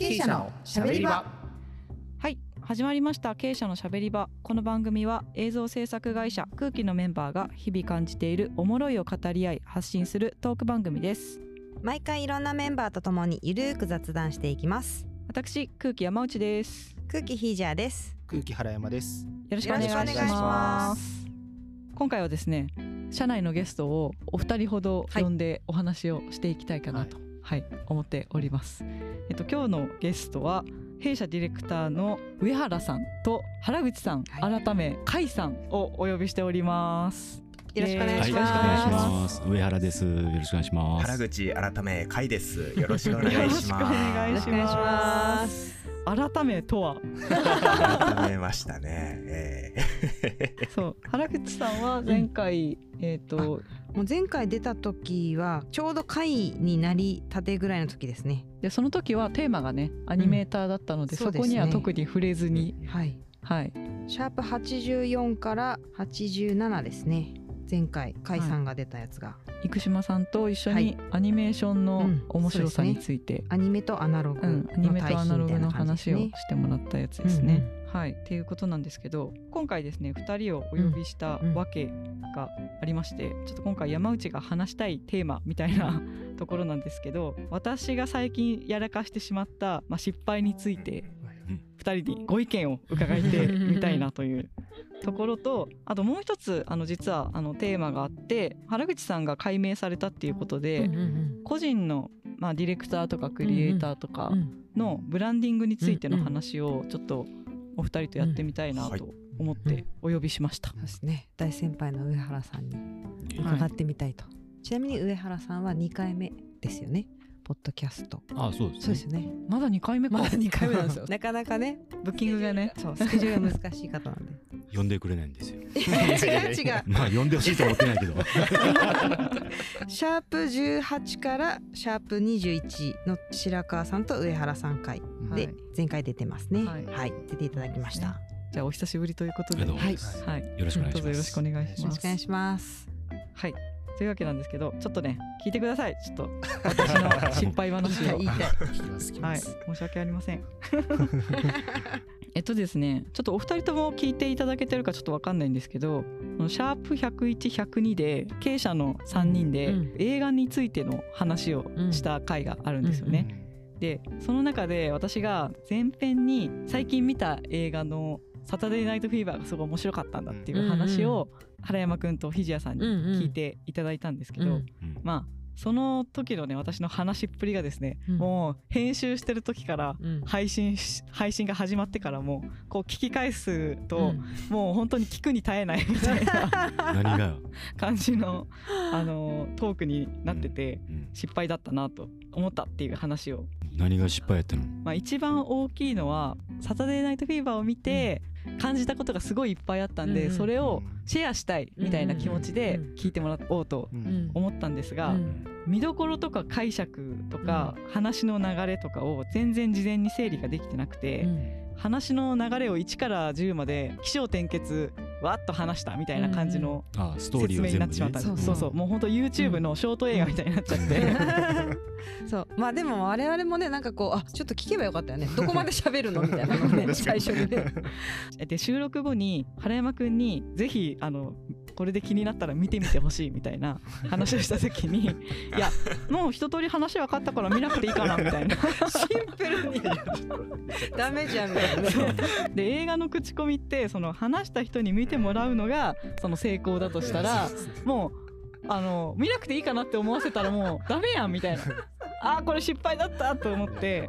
経営者のしゃべり場。はい始まりました。経営者のしゃべり場。この番組は映像制作会社空気のメンバーが日々感じているおもろいを語り合い発信するトーク番組です。毎回いろんなメンバーとともにゆるーく雑談していきます。私空気山内です。空気ヒージャーです。空気原山です。よろしくお願いしまます。今回はですね社内のゲストをお二人ほどはい呼んでお話をしていきたいかなと、はい思っておりますえっと今日のゲストは弊社ディレクターの上原さんと原口さん、は改め甲斐さんをお呼びしておりますよろしくお願いしまますす。上原です。よろしくお願いします。原口改め会です。よろしくお願いしまいしよろしくお願いしまます改めとは。す。改めましたね。えそう原口さんは前回、えっ、ともう前回出た時はちょうど会になりたてぐらいの時ですね。でその時はテーマがねアニメーターだったので、そうそですね。こには特に触れずに、はい。はい。シャープ84から87ですね。前回甲斐さんが出たやつが、生島さんと一緒はい。にアニメーションのうん面白さにそうですついて、アニメとアナログうん、アニメとアナログの話をしてもらったやつですね。はい。っていうことなんですけど今回ですね2人をお呼びしたうんうんわけがありまして、ちょっと今回山内が話したいテーマみたいな ところなんですけど私が最近やらかしてしまった、まあ、失敗について2人にご意見を伺いてみたいなというところとあともう一つあの実はあのテーマがあって原口さんが解明されたっていうことで、うんうん個人の、まあ、ディレクターとかクリエイターとかうんうん。のブランディングについての話をちょっとお二人とやってみたいなうん。はい。と思ってお呼びしました。そうですね。大先輩の上原さんに伺ってみたいと、ちなみに上原さんは2回目ですよね。ポッドキャスト。あ、そうです、そうですよね。まだ2回目か、まだ2回目なんですよ。なかなかね。ブッキングがね。そうスケジュールが難しい方なんで呼んでくれないんですよ。違う違う まあ、呼んでほしいと思ってないけど。シャープ18からシャープ21の白川さんと上原さん回はいで前回出てますねははいい、出ていただきましたじゃあお久しぶりということで、ありがとうございはい、よろしくお願いします。どうぞよろしくお願いしよろます。しくお願いしますはい。というわけなんですけど、ちょっとね、聞いてください。ちょっと私の失敗話を。はい。申し訳ありません。えっとですね、ちょっとお二人とも聞いていただけてるかちょっとわかんないんですけど、シャープ101、102で経営者の3人でうん映画についての話をした回があるんですよね。で、その中で私が前編に最近見た映画のサタデーナイトフィーバーがすごい面白かったんだっていう話を原山くんとひじやさんに聞いていただいたんですけど、まあその時のね私の話っぷりがですね、うん。もう編集してる時からうん。配信し配信が始まってからもこう聞き返すと、もう本当に聞くに耐えないみたいな何が。感じのあのトークになってて、うん。失敗だったなと思ったっていう話を、何が失敗やったの？まあ、一番大きいのは「サタデーナイトフィーバー」を見て感じたことがすごいいっぱいあったんで、それをシェアしたいみたいな気持ちで聞いてもらおうと思ったんですが、うん。見どころとか解釈とか話の流れとかを全然事前に整理ができてなくて、話の流れを1から10まで起承転結わっと話したみたいな感じの説明になってしまった、ね。そうそうそう。もう本当 YouTube のショート映画みたいになっちゃって、そう。まあでも我々もねなんかこうあちょっと聞けばよかったよね。どこまで喋るのみたいなのをね最初にね。で収録後に原山くんにぜひあのこれで気になったら見てみてほしいみたいな話をした時にいやもう一通り話分かったから見なくていいかなみたいな。シンプルに。ダメじゃんみたいなね。で映画の口コミってその話した人に見てもらうのがその成功だとしたら もうあの見なくていいかなって思わせたらもう ダメやんみたいな。あーこれ失敗だったと思って。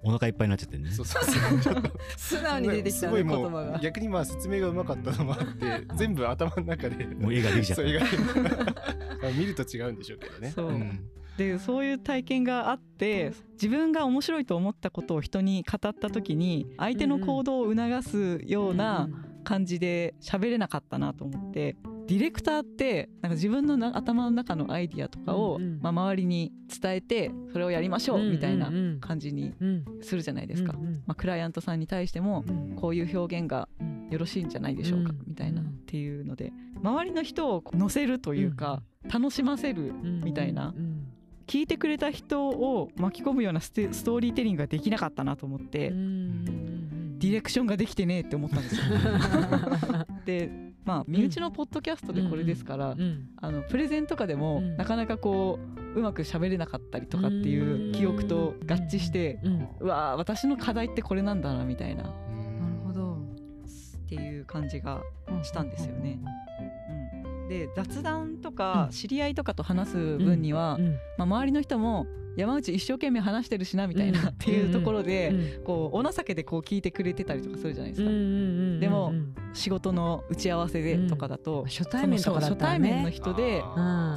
お腹いっぱいになっちゃってね。そうそうそう。ちょっと素直に出てきたね言葉が。逆にまあ説明がうまかったのもあって 全部頭の中で。もう映画できちゃった。そう。映画まあ見ると違うんでしょうけどね。そう。ん。でそういう体験があって自分が面白いと思ったことを人に語った時に相手の行動を促すような感じで喋れなかったなと思ってディレクターってなんか自分のな頭の中のアイディアとかを、まあ、周りに伝えてそれをやりましょうみたいな感じにうん。するじゃないですか。まあ、クライアントさんに対してもうんこういう表現がうんよろしいんじゃないでしょうかうん。みたいなっうん。ていうので周りの人を乗せるというか楽しませるみたいなうん聞いてくれた人を巻き込むようなストーリーテリングができなかったなと思って、ディレクションができてねえって思ったん。ですよ。でまあ身内のポッドキャストでこれですから、うんあのプレゼンとかでも、うん。なかなかこううまく喋れなかったりとかっていう記憶と合致して、うわー私の課題ってこれなんだなみたいな。っなるほど。ていう感じがしたんですよね。うん、で雑談とかうん。知り合いとかと話す分には、うん。まあ、周りの人も山内一生懸命話してるしなみたいな、うんっていうところで、うんこうお情けでこう聞いてくれてたりとかするじゃないですか、でもうん仕事の打ち合わせでとかだと、初対面とかだったらね初対面の人で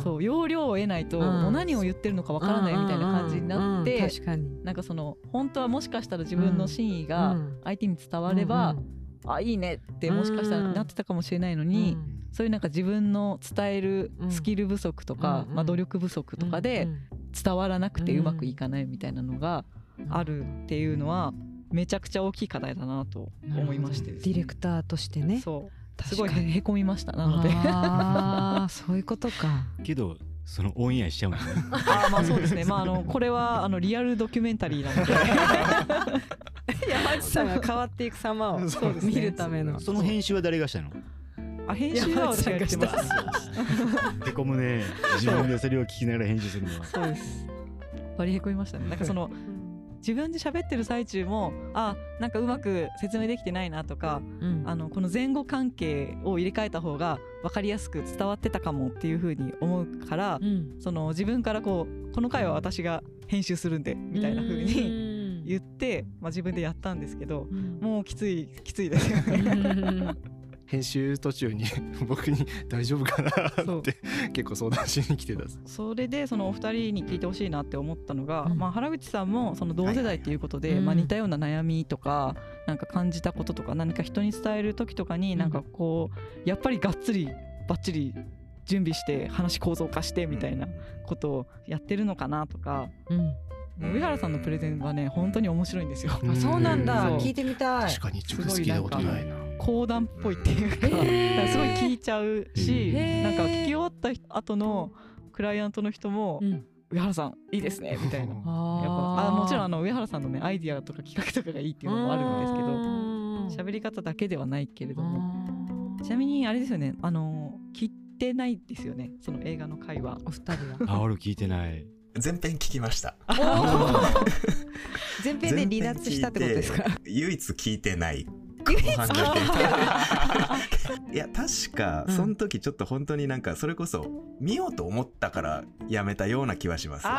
そう要領を得ないと、うん。もう何を言ってるのかわからないみたいな感じになって、うん確かに。なんかその本当はもしかしたら自分の真意がうん。相手に伝われば、うんあいいねってもしかしたらなってたかもしれないのに、うんそういうなんか自分の伝えるうんスキル不足とか、うんまあ、努力不足とかで伝わらなくてうまくいかないみたいなのがうん。あるっていうのはめちゃくちゃ大きい課題だなと思いまして。ねディレクターとしてね。そう。すごいへこみましたなので。ああ そういうことか。けどそのオンエアしちゃうね。あーまあそうですね。まああのこれはあのリアルドキュメンタリーなので。山内さんが変わっていく様を見るための。その編集は誰がしたの？あ編集は私がやってます。へこむね自分でそれを聞きながら編集するのは。そうです。バリへこみましたね。なんかその自分で喋ってる最中もあなんかうまく説明できてないなとかうん。あのこの前後関係を入れ替えた方が分かりやすく伝わってたかもっていうふうに思うから、うん。その自分からこうこの回は私が編集するんでみたいな風にに言って、まあ、自分でやったんですけどうん。もうきついきついですよね。編集途中に 僕に大丈夫かなって結構相談しに来てた。それでそのお二人に聞いてほしいなって思ったのが、うん。まあ、原口さんもその同世代っていうことで、はいはいまあ、似たような悩みとかなんか感じたこととか何か人に伝える時とかにうん。なんかこうやっぱりがっつりばっちり準備して話構造化してみたいなことをやってるのかなとか、うん。上原さんのプレゼンはね本当に面白いんですよ。あそうなんだ。聞いてみたい。確かに直接聞いたことないな講談っぽいっていうか,、すごい聞いちゃうし、なんか聞き終わった後のクライアントの人もうん上原さんいいですねみたいな。やっぱああもちろんあの上原さんのねアイディアとか企画とかがいいっていうのもあるんですけどど喋り方だけではないけれども。もちなみにあれですよねあの聞いてないですよねその映画の会話。お二人は。あ俺聞いてない。全編聞きました。前編で離脱したってことですか？唯一聞いてない いや確かうん。その時ちょっと本当になんかそれこそ見ようと思ったからやめたような気はします。あ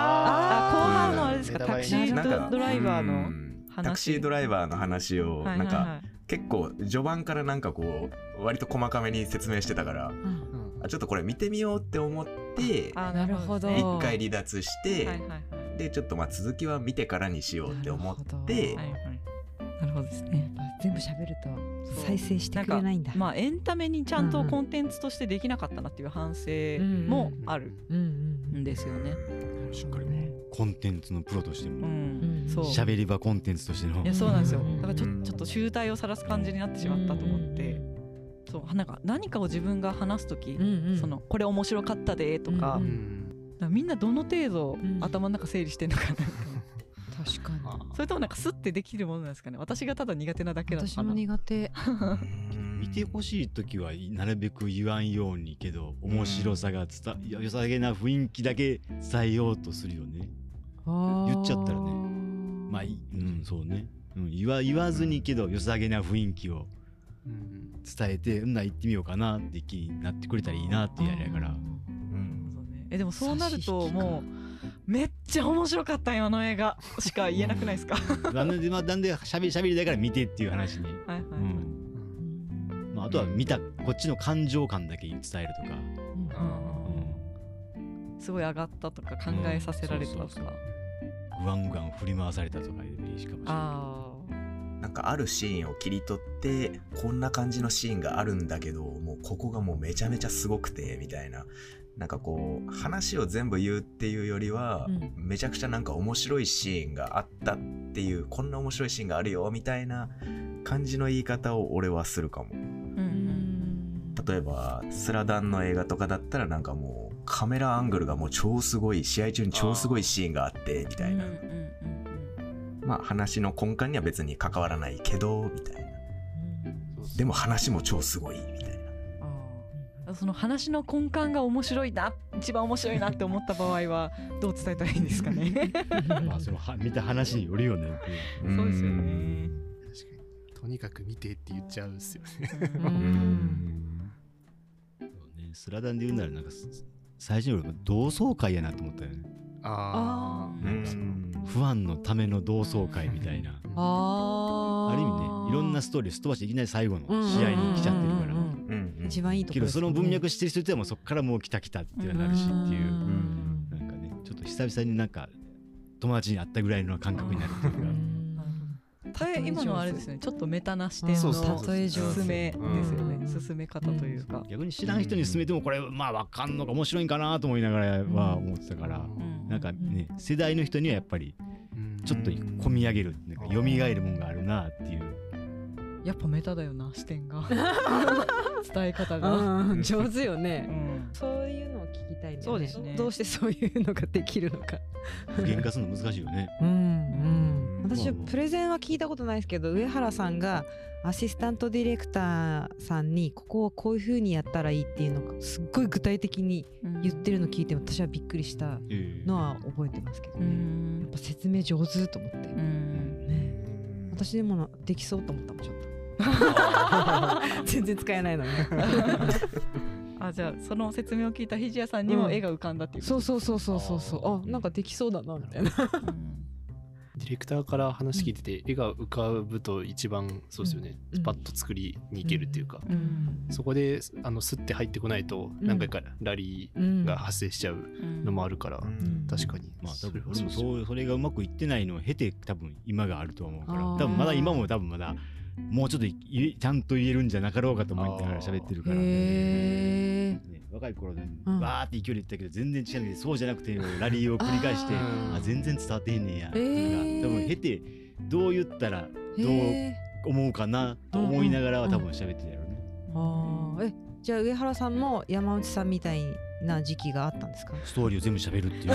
ー後半のうんあれですか？ネタクシーなんかドライバーうのん話。タクシードライバーの話をはいなんか結構序盤からなんかこう割と細かめに説明してたからちょっとこれ見てみようって思って一回離脱して、でちょっとまあ続きは見てからにしようって思ってなるほどですね。全部喋ると再生してくれないんだ。まあエンタメにちゃんとコンテンツとしてできなかったなっていう反省もある。うんですよね。しっかりねコンテンツのプロとしてうもん、うん。そう。喋り場コンテンツとしての。いやそうなんですよ。うん。だからちょうん。ちょっと集大を晒す感じになってしまったと思って、そうなんか何かを自分が話すとき、うんうん。そのこれ面白かったでとか,、うんなんかみんなどの程度うん頭の中整理してんのかな、確かに。それともなんかスッてできるものなんですかね？私がただ苦手なだけなの私もかな苦手見てほしい時はなるべく言わんようにけど面白さが伝良さげな雰囲気だけ伝えようとするよね。言っちゃったらね。まあいうんそうね、うん、言わ言わずにけど良さげな雰囲気を伝えてうんな行ってみようかなって気になってくれたらいいなっていうあれやからうん。そうね。えでもそうなるともうめっちゃ面白かったよあの映画。しか言えなくないですか？なん。でまあなんでしゃべりしゃべりだから見てっていう話に、はいはい、はいうん。まあ、あとは見たこっちの感情感だけ伝えるとか、うん。すごい上がったとか考えさせられたとか、うん。そうそうグワングワン振り回されたとかでいいしかもしれない。あなんかあるシーンを切り取ってこんな感じのシーンがあるんだけどもうここがもうめちゃめちゃすごくてみたいな。なんかこう話を全部言うっていうよりは、うん。めちゃくちゃなんか面白いシーンがあったっていうこんな面白いシーンがあるよみたいな感じの言い方を俺はするかも。ーうん。例えばスラダンの映画とかだったらなんかもうカメラアングルがもう超すごい試合中に超すごいシーンがあってみたいな、まあ話の根幹には別に関わらないけどみたいな。でも話も超すごいみたいな。その話の根幹が面白いな一番面白いなって思った場合はどう伝えたらいいんですかね？まあそのは見た話によるよね。そうですよん。ね確かに。とにかく見てって言っちゃうんですよね。そうね。スラダンで言うならなんかす最初に俺同窓会やなと思ったよねああー。うん。ファンのための同窓会みたいな。あある意味ねいろんなストーリーをすっ飛ばしていきなり最後の試合に来ちゃってるから。一番いいとこけどろその文脈してる人ってもうそこからもう来た来たってなるしっていう。うん。なんかねちょっと久々になんか友達に会ったぐらいの感覚になるっていうかえ今のはあれですねちょっとメタな視点のそうそう進めですよねうん。進め方というか。逆に知らん人に勧めてもこれまあわかんのか面白いんかなと思いながらは思ってたから。うん。なんかね世代の人にはやっぱりうんちょっと込み上げるなんか蘇るもんがあるなっていうやっぱメタだよな視点が。伝え方が、うん。上手ようねん。そういうのを聞きたいね。そうですね。どうしてそういうのができるのか。具現化するの難しいよね。うんうん。私はまあプレゼンは聞いたことないですけど上原さんがアシスタントディレクターさんにここをこういう風にやったらいいっていうのがすっごい具体的に言ってるの聞いて私はびっくりしたええ。のは覚えてますけどうねやんっぱ説明上手と思って。うん。ね。私でもなできそうと思ったもんちょっと 全然使えないのに あじゃあその説明を聞いたひじやさんにも絵が浮かんだっていううそうそうそうそうそう。あなんかできそうだなみたいな。とうん。ディレクターから話聞いてて、絵が浮かぶと一番そうですよね、うん。スパッと作りに行けるっていうか、うん。そこであのスッて入ってこないとうん。何回かラリーが発生しちゃううん。のもあるから、うん。確かに。まあ多それ分そうそうそれがうまくいってないのを経て多分今があると思うから。多分まだ今も多分まだもうちょっとちゃんと言えるんじゃなかろうかと思いながら喋ってるから、ね、若い頃でうん。バーって勢いで言ったけど全然違うんでそうじゃなくてラリーを繰り返してあ全然伝わってへんねんや。とか、へー多分経てどう言ったらどう思うかなと思いながらは多分喋ってたやろね。あー。えじゃあ上原さんも山内さんみたいな時期があったんですか？ストーリーを全部喋るっていう。ね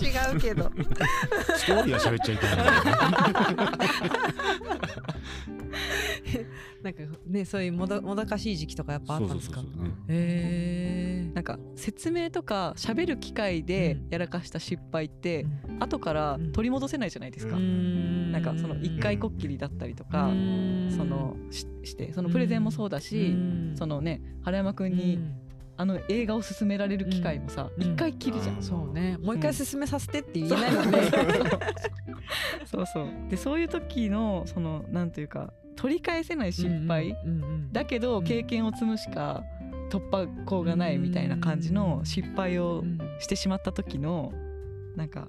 違うけど。ストーリーは喋っちゃいけない。なんかねそういうもどもどかしい時期とかやっぱあったんですか？へえなんか説明とか喋る機会でやらかした失敗って、後から取り戻せないじゃないですか、うん。なんかその一回こっきりだったりとか、そのししてそのプレゼンもそうだし、そのね原山くんに、あの映画を勧められる機会もさうん。一、回きりじゃん、うん。そうね。もう一回進めさせてって言えないもんねそうそう。でそういう時のそのなんていうか取り返せない失敗、うんうんだけど経験を積むしか突破口がないみたいな感じの失敗をうんしてしまった時のなんか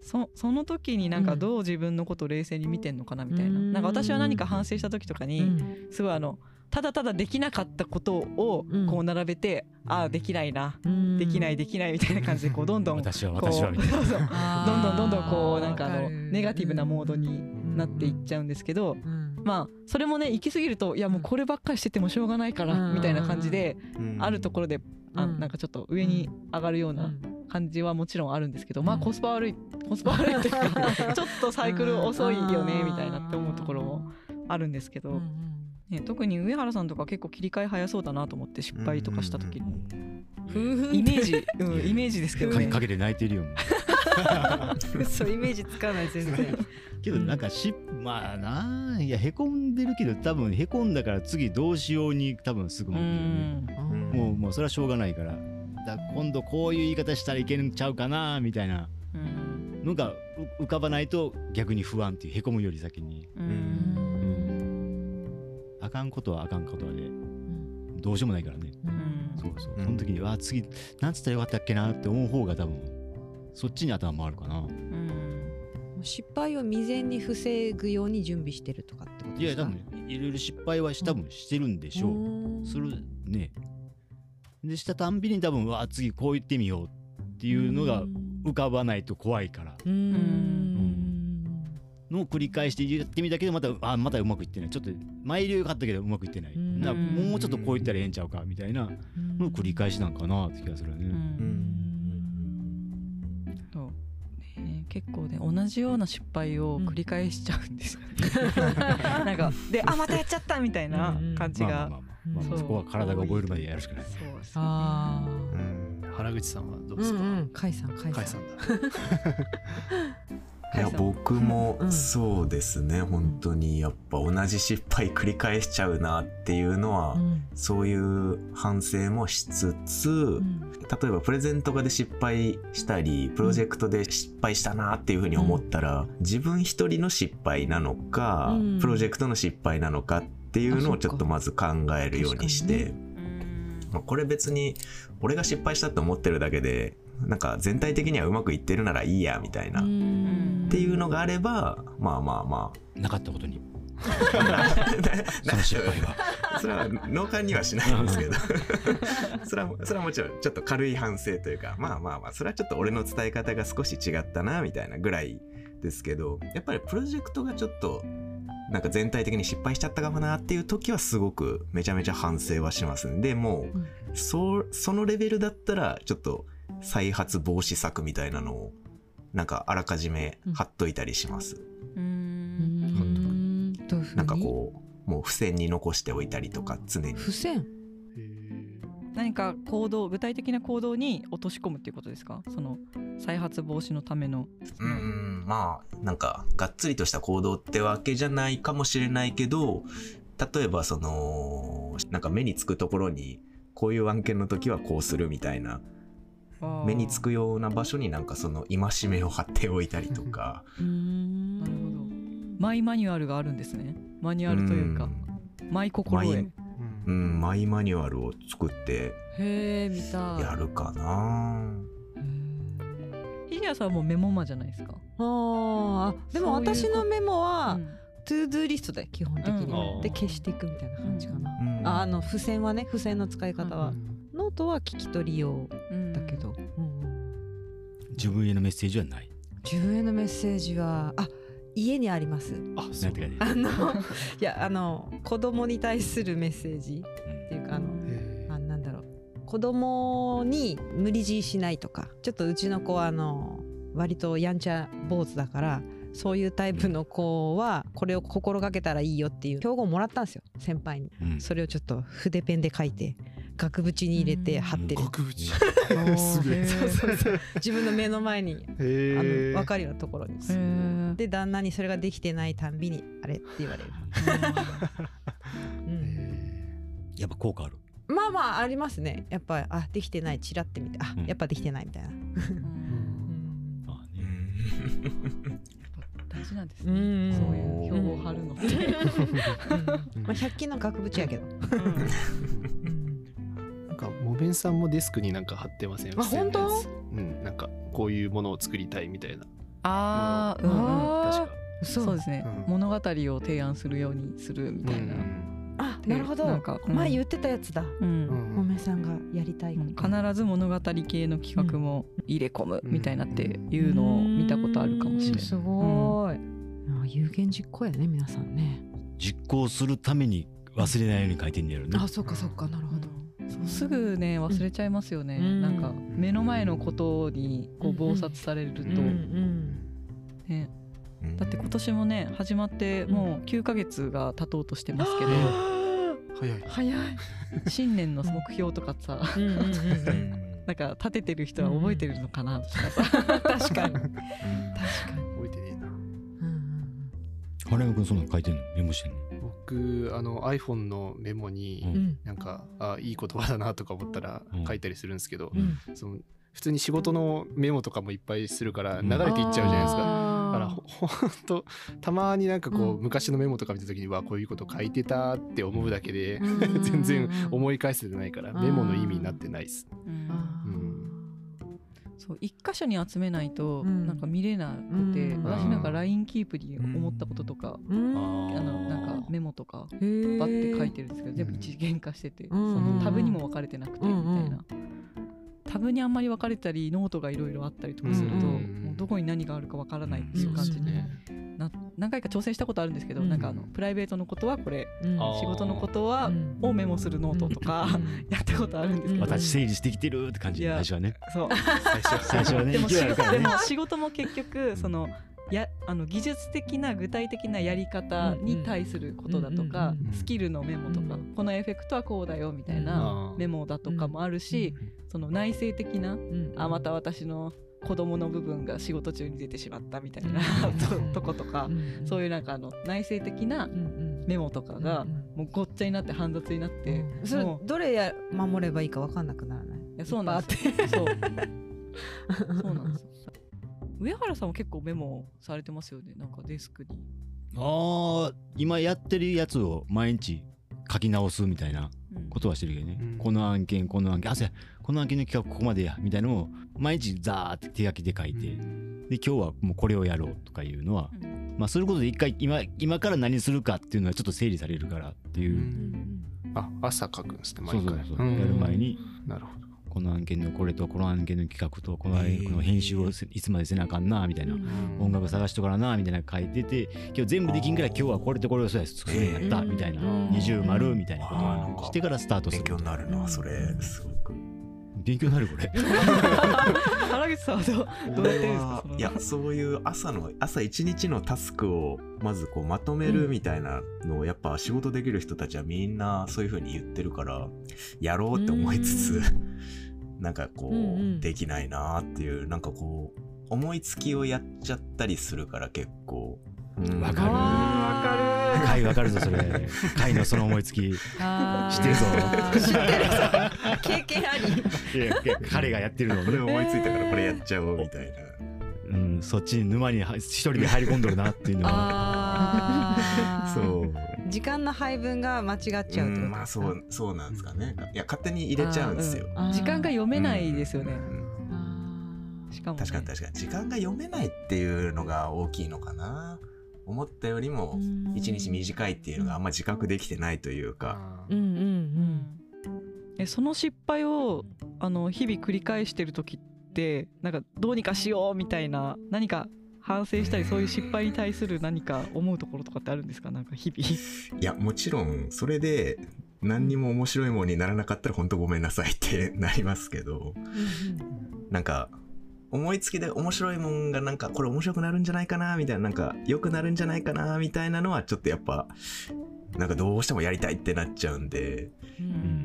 そその時になんかどう自分のことを冷静に見てんのかなみたいな,、うん。なんか私は何か反省した時とかに、うん。すごいあのただただできなかったことをうん。こう並べて、ああできないな、うん。できないできないみたいな感じでこうどんどん こう私は私はみたいな。どんどんどんどんこうなんかあのネガティブなモードになっていっちゃうんですけど、うん。まあそれもね行き過ぎるといやもうこればっかりしててもしょうがないからうん。みたいな感じでうん。あるところであうん。なんかちょっと上に上がるよううなん。感じはもちろんあるんですけどまあうんコスパ悪いコスパ悪いっていうか ちょっとサイクル遅いよねみたいなって思うところもあるんですけど、うんね、特に上原さんとか結構切り替え早そうだなと思って失敗とかした時に。うんイメージ、うん、イメージですけどね。かかけて泣いてるよ。そう。イメージつかない全然。けどなんかし、まあないやへこんでるけど多分へこんだから次どうしように多分すぐう向くよね。ん。もうもうそれはしょうがないから。だから今度こういう言い方したらいけるんちゃうかなみたいな。うん。のがう浮かばないと逆に不安っていうへこむより先に。うんあかんことはあかんことはでどうしようもないからね。うんそうそう。うんその時に、わあ次なんつったらよかったっけなって思う方が多分そっちに頭回るかな。うん失敗を未然に防ぐように準備してるとかってこといや多ですか分いろいろ失敗はし多分してるんでしょう。うんするね。でしたたんびに多分わあ次こう言ってみようっていうのが浮かばないと怖いからうんのを繰り返してやってみたけどまたあまたうまくいってない。ちょっと前より良かったけどうまくいってない。もうちょっとこう言ったらええんちゃうかみたいなのを繰り返しなんかなって気がするよね。そうね。結構ね同じような失敗を繰り返しちゃうんですよ、ね。なんかであまたやっちゃったみたいな感じが。まあまあまあまあまあそこは体が覚えるまでやるしかない。そうですあうん。原口さんはどうですか、うん甲斐さん甲甲斐斐さん。さんだいや僕もうん。そうですね。本当にやっぱ同じ失敗繰り返しちゃうなっていうのはうん。そういう反省もしつつうん。例えばプレゼントがで失敗したりプロジェクトで失敗したなっていうふうに思ったら自分一人の失敗なのかうん。プロジェクトの失敗なのかっていうのをちょっとまず考えるようにして。これ別に俺が失敗したって思ってるだけでなんか全体的にはうまくいってるならいいやみたいな。っん。ていうのがあればまあまあまなかったことに。あその失敗が。それは脳幹にはしないんですけど。それはそれはもちろんちょっと軽い反省というかまあまあまあそれはちょっと俺の伝え方が少し違ったなみたいなぐらいですけどやっぱりプロジェクトがちょっとなんか全体的に失敗しちゃったかもなっていう時はすごくめちゃめちゃ反省はしますんでもうん。うそそのレベルだったらちょっと再発防止策みたいなのをなんかあらかじめ貼っといたりします。ううんなんかこうもう付箋に残しておいたりとか常に。付箋？何か行動具体的な行動に落とし込むっていうことですか？その再発防止のための。うーん。まあなんかがっつりとした行動ってわけじゃないかもしれないけど例えばそのなんか目につくところにこういう案件の時はこうするみたいな目につくような場所になんかその戒めを貼っておいたりとか。うん。なるほどマイマニュアルがあるん。ですねマニュアルというかマイ心得マイうん、うん、マイマニュアルを作ってへえ見たいやるかなひじやさん。もメモマじゃないですかあでも私のメモはうん。トゥードゥーリストで基本的にうん。で消していくみたいな感じかなうん。ああの付箋はね付箋の使い方はノートは聞き取り用うんだけど。うんうん。自分へのメッセージはない。自分へのメッセージはあ家にあります。あなんてかね。あのいやあの子供に対するメッセージっていうかあのへあなんだろう。子供に無理強いしないとかちょっとうちの子はあの割とやんちゃ坊主だからそういうタイプの子はこれを心がけたらいいよっていう標語をもらったんですよ先輩に。うん。それをちょっと筆ペンで書いて額縁に入れて貼ってる。額縁。ーすげえ。そうそうそう。自分の目の前にあへの分かるようなところにで旦那にそれができてないたんびにあれって言われる、うん。やっぱ効果ある。まあまあありますね。やっぱあできてないチラって見てあ、うん。やっぱできてないみたいな、大事なんですね。うん。そういう標語を貼るの。ってまあ100均の額縁やけど、うんなんさんもデスクになんか貼ってません？あ本当？うんなんかこういうものを作りたいみたいな。ああうん確か嘘。そうですね、うん。物語を提案するようにするみたいな、あなるほど。なんかうん。前言ってたやつだ。うん。うんもめさんがやりたい必ず物語系の企画も入れ込むみたいなっていうのを見たことあるかもしれない。うん。すごい、あ有言実行やね皆さんね。実行するために忘れないように書いてんねやろね。あそっかそっか。なるほどそうすぐね忘れちゃいますよね、うん。なんか目の前のことにこううん。忙殺されると、うんうんね、うん。だって今年もね始まってもう9ヶ月が経とうとしてますけど、早い。早い。新年の目標とかさなんか立ててる人は覚えてるのかなとかさ、確かに。確かに。覚えてねえな。うんうん。花山君そんなの書いてんのメモしてんの？僕あの iPhone のメモに、ううん。うんなんかあいい言葉だなとか思ったらうん。書いたりするんですけど、うん。その普通に仕事のメモとかもいっぱいするから流れていっちゃうじゃないですか。だからほ ほんとたまになんかこう、うん。昔のメモとか見た時にわこういうこと書いてたって思うだけで、うん。全然思い返せてないからうん。メモの意味になってないです。うんそう一箇所に集めないとうん。なんか見れなくて、うん。私なんか LINE キープに思ったこととか、うん。あのなんかメモとかバッて書いてるんですけど全部一元化してて、うん。そのタブにも分かれてなくてみたいな、うんうんタブにあんまり分かれたりノートがいろいろあったりとかすると、うんもうどこに何があるか分からないっていう感じで、な何回か挑戦したことあるんですけど、うんなんかあのプライベートのことはこれ仕事のことはうんをメモするノートとかうん やったことあるんですけど、うん私整理してきてるって感じ最初はね。そう。最初はね。でも仕事も結局そのやあの技術的な具体的なやり方に対することだとか、スキルのメモとか、うんこのエフェクトはこうだよみたいなメモだとかもあるし、その内省的な、うんあまた私の子供の部分が仕事中に出てしまったみたいな、うんととことか、うんそういうなんかあの内省的なメモとかが、もうごっちゃになって煩雑になって、それどれや守ればいいか分かんなくならない？そうなんですよ。そう。そうなんですよ上原さんも結構メモされてますよね？なんかデスクに。ああ今やってるやつを毎日書き直すみたいなうん。ことはしてるけどね、うん。この案件この案件あそうや。この案件の企画ここまでやみたいなのを毎日ザーって手書きで書いて、で今日はもうこれをやろうとかいうのは、うん。まあすることで一回今今から何するかっていうのはちょっと整理されるからっていう、あ朝書くんですねそう毎回そうそう、やる前になるほどこの案件のこれとこの案件の企画とこの,、この編集をせいつまでせなあかんなみたいな、音楽探しとからなみたいなの書いてて今日全部できんから今日はこれとこれをそうや作るんやったうん。みたいな。うん。二重丸みたいなことをしてからスタートする。勉強になるなそれ。すごく。勉強になるこれ。原口さんはどうやってるんですかいやそういう朝の朝一日のタスクをまずこうまとめるみたいなのをやっぱ仕事できる人たちはみんなそういう風に言ってるからやろうって思いつつなんかこうんうん。うできないなっていうなんかこう思いつきをやっちゃったりするから結構。うん。わかる。わかる。回わかる。ぞそれ。回のその思いつき。知ってるぞ。知ってるぞ。経験あり。彼がやってるの。をこれね、思いついたからこれやっちゃおうみたいな。うん、そっちに沼には一人で入り込んどるなっていうのは そう。時間の配分が間違っちゃうとうんまあそうそうなんですかね。いや勝手に入れちゃうんですよ。うん。時間が読めないですよね、うん。あしかもね、確かに確かに。時間が読めないっていうのが大きいのかな。思ったよりもー一日短いっていうのがあんま自覚できてないというか。うんうんううんん。えその失敗をあの日々繰り返してる時ってなんかどうにかしようみたいな何か反省したりそういう失敗に対する何か思うところとかってあるんですか？なんか日々。いやもちろんそれで何にも面白いものにならなかったら本当ごめんなさいってなりますけどなんか思いつきで面白いもんがなんかこれ面白くなるんじゃないかなみたいななんか良くなるんじゃないかなみたいなのはちょっとやっぱなんかどうしてもやりたいってなっちゃうんでうんうん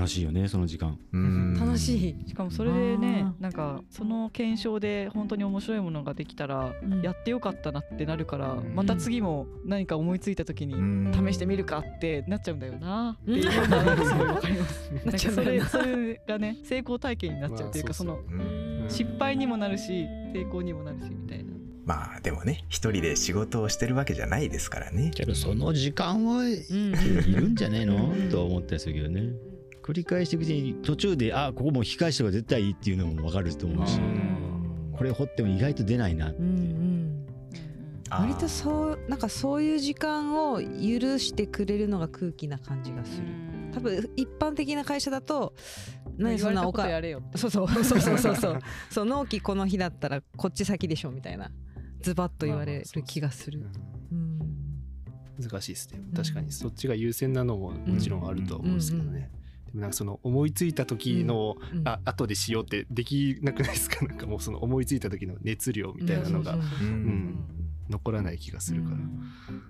楽しいよねその時間。うん。楽しい。しかもそれでねなんかその検証で本当に面白いものができたら、うん。やってよかったなってなるから、うん。また次も何か思いついた時にうん。試してみるかってなっちゃうんだよな。ってうん。いうのがすごいわかります。なんかそれ それがね成功体験になっちゃうっていうかそのうん。失敗にもなるし成功にもなるしみたいな。まあでもね一人で仕事をしてるわけじゃないですからね。けどその時間はいうん。るんじゃねえの？うんとは思ったりするけどね繰り返していくうちに途中であここもう引き返した方が絶対いいっていうのも分かると思うしうん。これ掘っても意外と出ないなう。んうん。あー割とそうなんかそういう時間を許してくれるのが空気な感じがする。多分一般的な会社だと何そんなおかやれよって。そうそう。そうそうそうそうそう。納期この日だったらこっち先でしょみたいなズバッと言われる気がする。うん。難しいですね。確かにそっちが優先なのももちろんあるとは思うんですけどうんうんねでもなんかその思いついた時のうん。あ後でしようってできなくないですか？なんかもうその思いついた時の熱量みたいなのが残らない気がするから。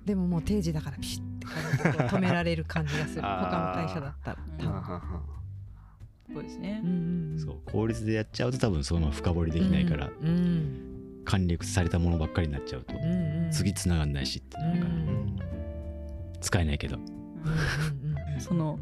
でももう定時だからピシッて止められる感じがする。他の会社だったら。そうですね。う。んそう効率でやっちゃうと多分そのまま深掘りできないからうん。うん。簡略されたものばっかりになっちゃうとうんうん次繋がんないしってなるから。うん使えないけど。うんうんうん。その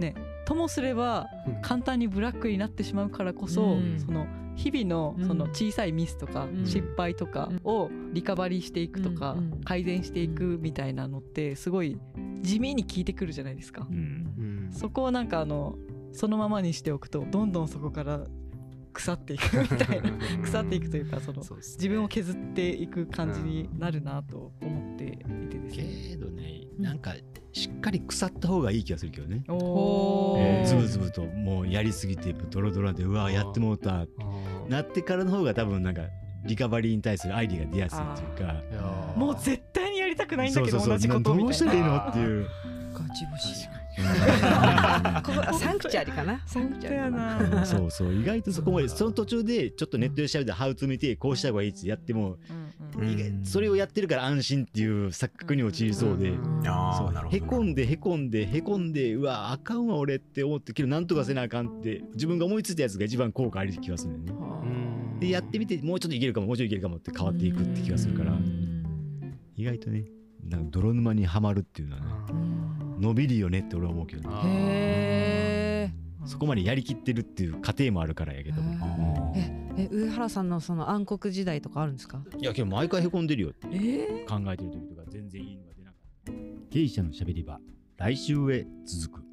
ねともすればうん。簡単にブラックになってしまうからこそ、うん。その日々のうん。その小さいミスとかうん。失敗とかをリカバリーしていくとかうん改善していくみたいなのってすごい地味に効いてくるじゃないですか。うん。うん。そこをなんかあのそのままにしておくとどんどんそこから腐っていくみたいな腐っていくというかその自分を削っていく感じになるなと思っていてですね。けどねうん。なんかしっかり腐った方がいい気がするけどね。おー。ズブズブともうやりすぎてドロドロでうわやってもうた。なってからの方が多分なんかリカバリーに対するアイディが出やすいっていうか。いやー。もう絶対にやりたくないんだけどそうそうそう。同じことどうしたらいいのっていう。ガチ星ここあサンクチュアリかな？サンクチュアリかな。うんそうそう。意外とそこまでその途中でちょっとネットで調べてハウツー見てこうした方がいいってやってもうんそれをやってるから安心っていう錯覚に陥りそうで。へこんでへこんでへこんでうわあかんわ俺って思ってけどなんとかせなあかんって自分が思いついたやつが一番効果あり気がするんだよね。うん。でやってみてもうちょっといけるかももうちょいいけるかもって変わっていくって気がするから。うん。意外とねなんか泥沼にはまるっていうのはね伸びるよねって俺は思うけどねそこまでやりきってるっていう過程もあるからやけど。ええ上原さんのその暗黒時代とかあるんですか？いやけど毎回へこんでるよってえ考えてる時とか全然いいのが出なかった。経営者のしゃべり場来週へ続く